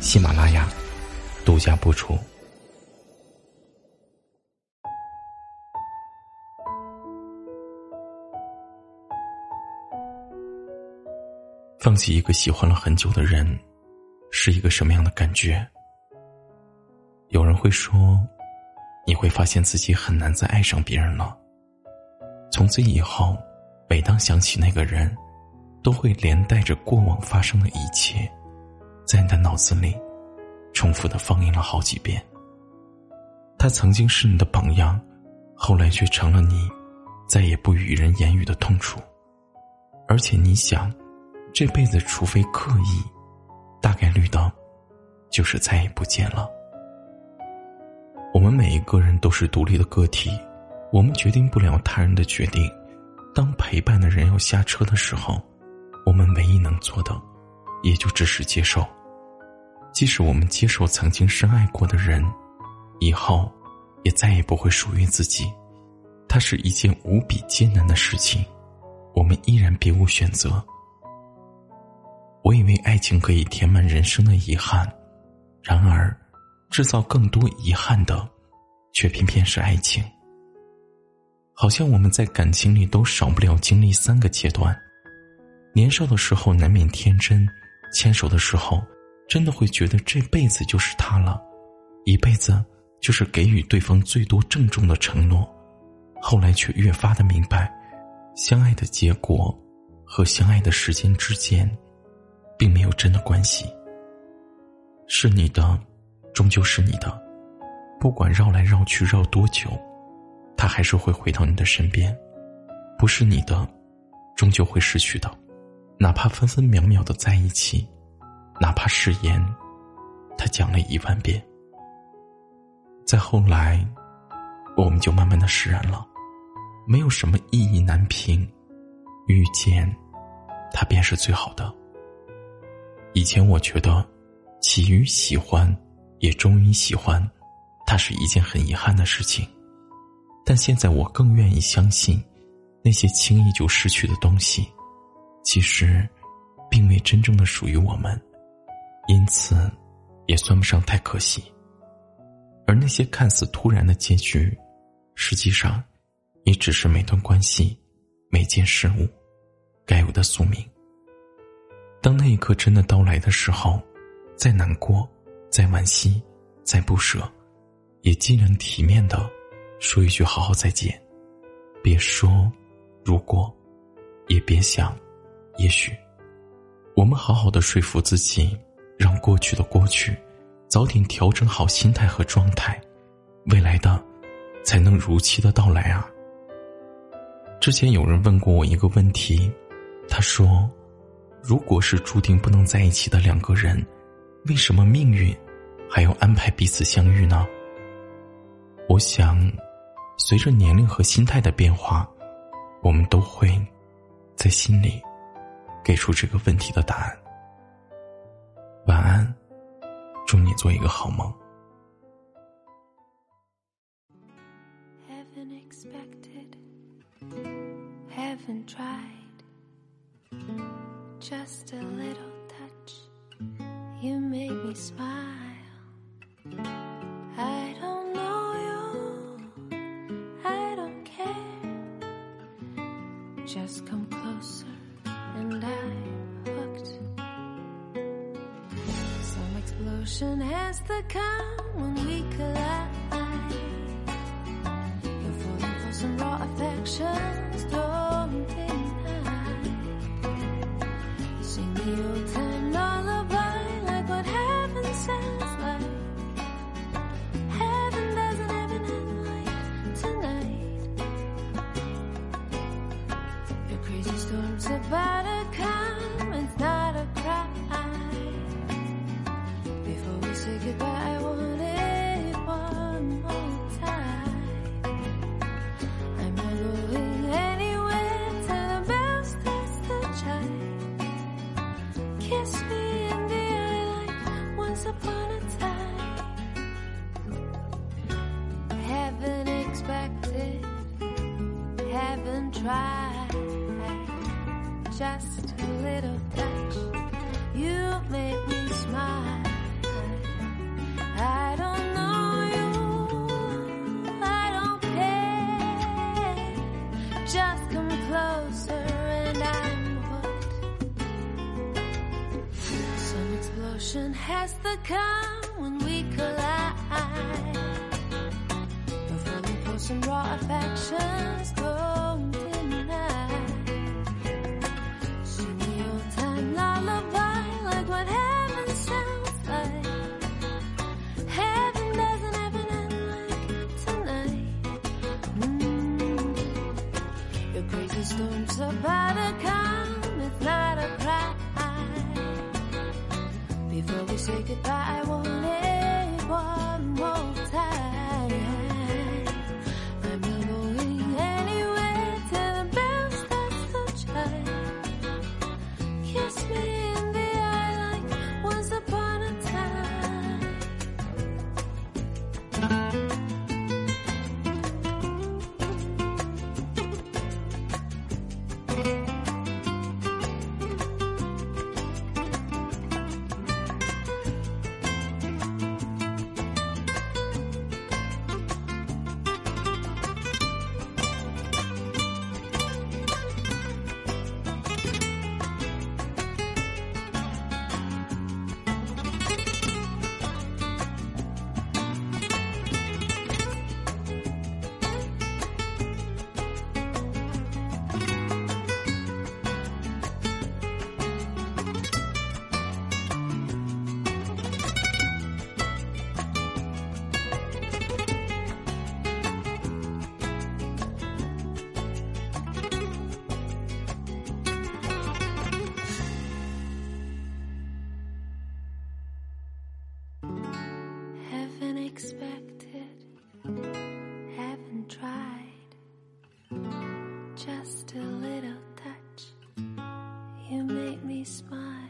喜马拉雅独家播出。放弃一个喜欢了很久的人，是一个什么样的感觉？有人会说，你会发现自己很难再爱上别人了。从此以后，每当想起那个人，都会连带着过往发生的一切，在你的脑子里重复的放映了好几遍。他曾经是你的榜样，后来却成了你再也不与人言语的痛楚，而且你想。这辈子，除非刻意，大概率的，就是再也不见了。我们每一个人都是独立的个体，我们决定不了他人的决定。当陪伴的人要下车的时候，我们唯一能做的，也就只是接受。即使我们接受曾经深爱过的人，以后也再也不会属于自己。它是一件无比艰难的事情，我们依然别无选择。我以为爱情可以填满人生的遗憾，然而，制造更多遗憾的，却偏偏是爱情。好像我们在感情里都少不了经历三个阶段：年少的时候难免天真，牵手的时候真的会觉得这辈子就是他了，一辈子就是给予对方最多郑重的承诺；后来却越发的明白，相爱的结果和相爱的时间之间。并没有真的关系。是你的，终究是你的，不管绕来绕去绕多久，他还是会回到你的身边。不是你的，终究会失去的，哪怕分分秒秒的在一起，哪怕誓言，他讲了一万遍。再后来，我们就慢慢的释然了，没有什么意义难平，遇见，他便是最好的。以前我觉得，起于喜欢，也终于喜欢，它是一件很遗憾的事情。但现在我更愿意相信，那些轻易就失去的东西，其实，并未真正的属于我们，因此，也算不上太可惜。而那些看似突然的结局，实际上，也只是每段关系、每件事物，该有的宿命。当那一刻真的到来的时候，再难过，再惋惜，再不舍，也尽量体面的说一句“好好再见”，别说“如果”，也别想“也许”。我们好好的说服自己，让过去的过去，早点调整好心态和状态，未来的才能如期的到来啊。之前有人问过我一个问题，他说。如果是注定不能在一起的两个人，为什么命运还要安排彼此相遇呢？我想，随着年龄和心态的变化，我们都会在心里给出这个问题的答案。晚安，祝你做一个好梦。Just a little touch, you make me smile. I don't know you, I don't care. Just come closer, Destruction has to come when we collide. You're falling for some raw affections, don't deny. Sing the old time lullaby like what heaven sounds like. Heaven doesn't have an end like tonight. Your crazy storms about to. Haven't tried. Just a little touch, you make me smile. I don't know you, I don't care. Just come closer and I'm hooked. Some explosion has to come when we collide. We're falling for some raw affections, don't Your crazy storms about to come, it's not a crime. Before we say goodbye, I want it one more you make me smile.